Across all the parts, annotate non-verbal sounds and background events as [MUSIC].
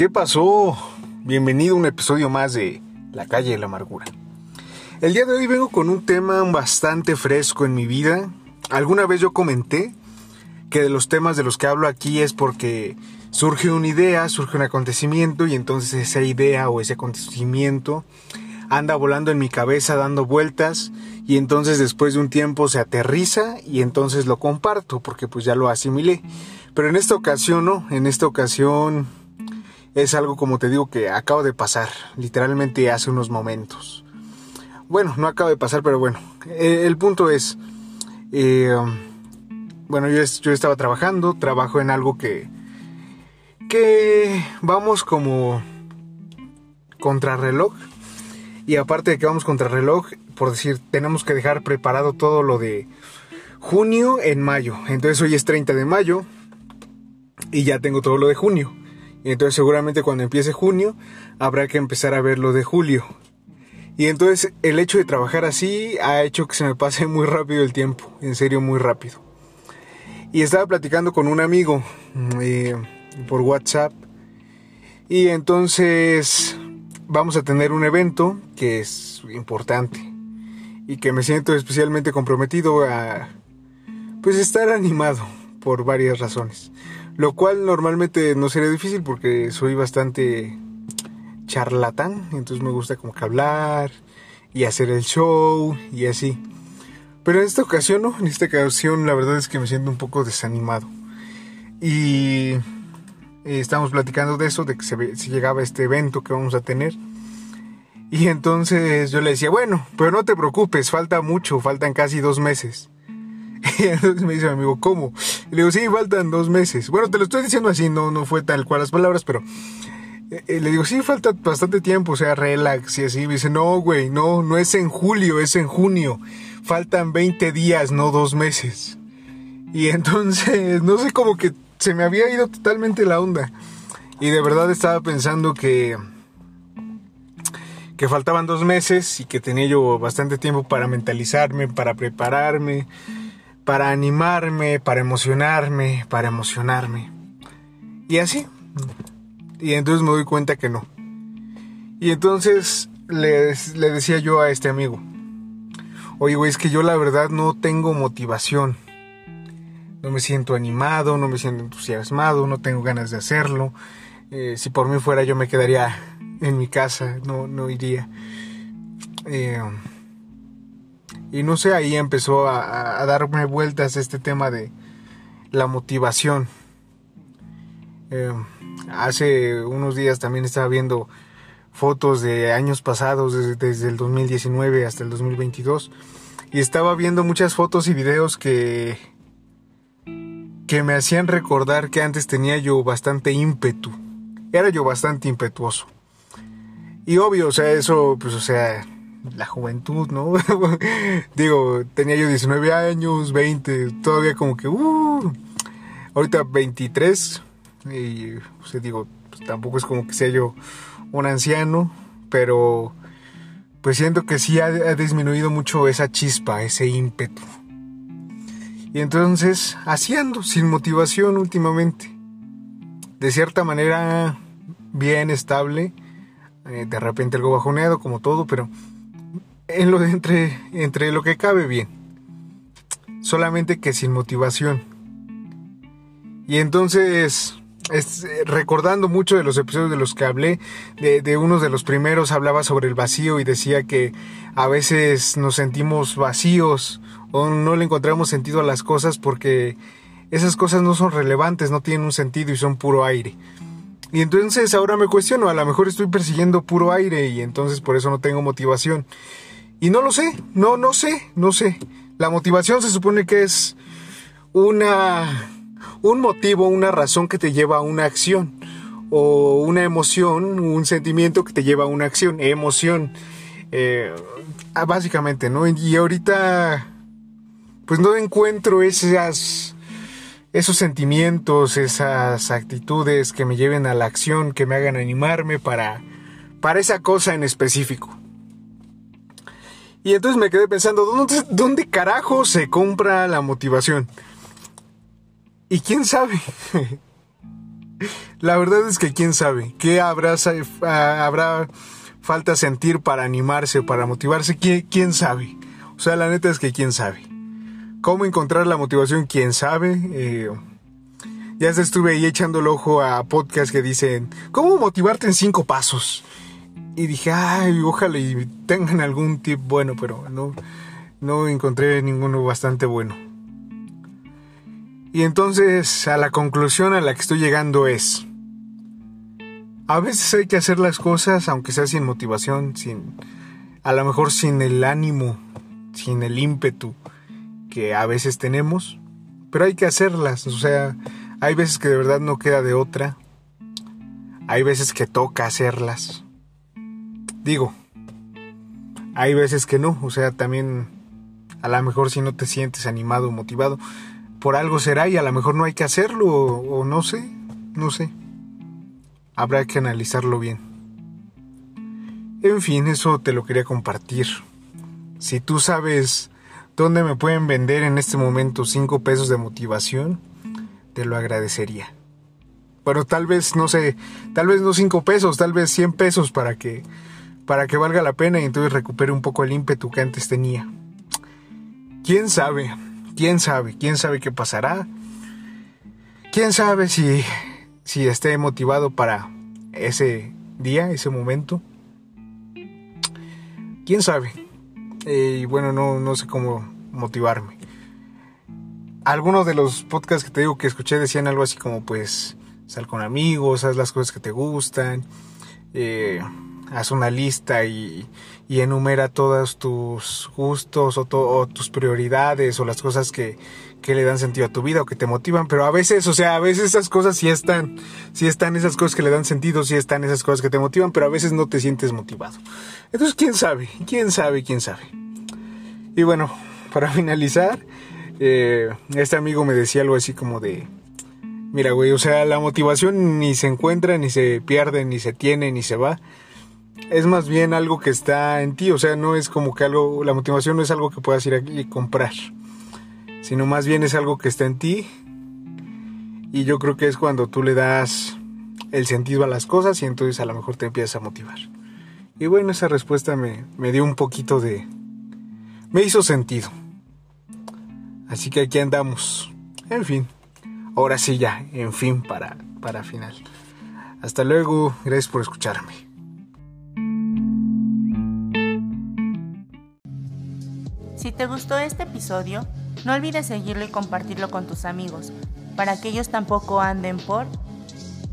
¿Qué pasó? Bienvenido a un episodio más de La calle de la amargura. El día de hoy vengo con un tema bastante fresco en mi vida. Alguna vez yo comenté que de los temas de los que hablo aquí es porque surge una idea, surge un acontecimiento y entonces esa idea o ese acontecimiento anda volando en mi cabeza dando vueltas y entonces después de un tiempo se aterriza y entonces lo comparto porque pues ya lo asimilé. Pero en esta ocasión no, en esta ocasión es algo como te digo que acaba de pasar, literalmente hace unos momentos. Bueno, no acaba de pasar, pero bueno, eh, el punto es, eh, bueno, yo, yo estaba trabajando, trabajo en algo que, que vamos como contrarreloj. Y aparte de que vamos contrarreloj, por decir, tenemos que dejar preparado todo lo de junio en mayo. Entonces hoy es 30 de mayo y ya tengo todo lo de junio. Y entonces seguramente cuando empiece junio habrá que empezar a ver lo de julio. Y entonces el hecho de trabajar así ha hecho que se me pase muy rápido el tiempo, en serio muy rápido. Y estaba platicando con un amigo eh, por WhatsApp y entonces vamos a tener un evento que es importante y que me siento especialmente comprometido a pues estar animado por varias razones. Lo cual normalmente no sería difícil porque soy bastante charlatán, entonces me gusta como que hablar y hacer el show y así. Pero en esta ocasión no, en esta ocasión la verdad es que me siento un poco desanimado. Y estamos platicando de eso, de que se, se llegaba este evento que vamos a tener. Y entonces yo le decía, bueno, pero no te preocupes, falta mucho, faltan casi dos meses. [LAUGHS] Entonces me dice mi amigo, ¿cómo? Le digo, sí, faltan dos meses. Bueno, te lo estoy diciendo así, no, no fue tal cual las palabras, pero eh, le digo, sí, falta bastante tiempo, o sea, relax y así. Me dice, no, güey, no, no es en julio, es en junio. Faltan 20 días, no dos meses. Y entonces, no sé, como que se me había ido totalmente la onda. Y de verdad estaba pensando que que faltaban dos meses y que tenía yo bastante tiempo para mentalizarme, para prepararme, para animarme, para emocionarme, para emocionarme. Y así. Y entonces me doy cuenta que no. Y entonces le, decía yo a este amigo, oye, güey, es que yo la verdad no tengo motivación. No me siento animado, no me siento entusiasmado, no tengo ganas de hacerlo. Eh, si por mí fuera yo me quedaría en mi casa, no, no iría. Eh, y no sé, ahí empezó a, darme vueltas este tema de la motivación. Eh, hace unos días también estaba viendo fotos de años pasados, desde, desde, el 2019 hasta el 2022, y estaba viendo muchas fotos y videos que, que me hacían recordar que antes tenía yo bastante ímpetu, era yo bastante impetuoso. Y obvio, o sea, eso, pues, o sea, la juventud, ¿no? [LAUGHS] Digo, tenía yo 19 años, 20, todavía como que, uh, ahorita 23, y, o digo, pues, tampoco es como que sea yo un anciano, pero pues siento que sí ha, ha disminuido mucho esa chispa, ese ímpetu. Y entonces, haciendo, sin motivación últimamente. De cierta manera, bien estable. Eh, de repente algo bajoneado, como todo, pero en lo entre, entre lo que cabe bien. Solamente que sin motivación. Y entonces, es, recordando mucho de los episodios de los que hablé, de, de uno de los primeros hablaba sobre el vacío y decía que a veces nos sentimos vacíos o no le encontramos sentido a las cosas porque esas cosas no son relevantes, no tienen un sentido y son puro aire. Y entonces ahora me cuestiono, a lo mejor estoy persiguiendo puro aire y entonces por eso no tengo motivación. Y no lo sé, no, no sé, no sé. La motivación se supone que es una, un motivo, una razón que te lleva a una acción. O una emoción, un sentimiento que te lleva a una acción. Emoción. Eh, ah, básicamente, ¿no? Y ahorita, pues no encuentro esas, esos sentimientos, esas actitudes que me lleven a la acción, que me hagan animarme para, para esa cosa en específico. Y entonces me quedé pensando, ¿dónde, ¿dónde carajo se compra la motivación? Y quién sabe. [LAUGHS] La verdad es que quién sabe, qué habrá, habrá falta sentir para animarse, para motivarse, ¿Quién, quién sabe. O sea, la neta es que quién sabe. ¿Cómo encontrar la motivación? ¿Quién sabe? Eh, ya estuve ahí echando el ojo a podcasts que dicen, ¿cómo motivarte en cinco pasos? Y dije, ay, ojalá y tengan algún tip bueno, pero no, no encontré ninguno bastante bueno. Y entonces a la conclusión a la que estoy llegando es, a veces hay que hacer las cosas aunque sea sin motivación, sin, a lo mejor sin el ánimo, sin el ímpetu que a veces tenemos, pero hay que hacerlas, o sea, hay veces que de verdad no queda de otra, hay veces que toca hacerlas. Digo, hay veces que no, o sea, también a lo mejor si no te sientes animado o motivado, por algo será y a lo mejor no hay que hacerlo o, no sé, no sé. Habrá que analizarlo bien. En fin, eso te lo quería compartir. Si tú sabes dónde me pueden vender en este momento 5 pesos de motivación, te lo agradecería. Pero tal vez, no sé, tal vez no 5 pesos, tal vez 100 pesos para que para que valga la pena y entonces recupere un poco el ímpetu que antes tenía. ¿Quién sabe? ¿Quién sabe? ¿Quién sabe qué pasará? ¿Quién sabe si, si esté motivado para ese día, ese momento? ¿Quién sabe? Eh, y bueno, no, no sé cómo motivarme. Algunos de los podcasts que te digo que escuché decían algo así como pues sal con amigos, haz las cosas que te gustan. Eh, haz una lista y, enumera todos tus gustos o, tus prioridades o las cosas que, le dan sentido a tu vida o que te motivan, pero a veces, o sea, a veces esas cosas sí están, sí están esas cosas que le dan sentido, sí están esas cosas que te motivan, pero a veces no te sientes motivado. Entonces, ¿quién sabe? ¿Quién sabe? ¿Quién sabe? Y bueno, para [LAUGHS] finalizar, eh, este amigo me decía algo así como de, mira, güey, o sea, la motivación ni se encuentra, ni se pierde, ni se tiene, ni se va es más bien algo que está en ti, o sea, no es como que algo, la motivación no es algo que puedas ir aquí y comprar, sino más bien es algo que está en ti y yo creo que es cuando tú le das el sentido a las cosas y entonces a lo mejor te empiezas a motivar. Y bueno, esa respuesta me, me dio un poquito de... me hizo sentido. Así que aquí andamos. En fin. Ahora sí ya, en fin, para, para final. Hasta luego, gracias por escucharme. Si te gustó este episodio, no olvides seguirlo y compartirlo con tus amigos, para que ellos tampoco anden por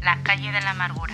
la calle de la amargura.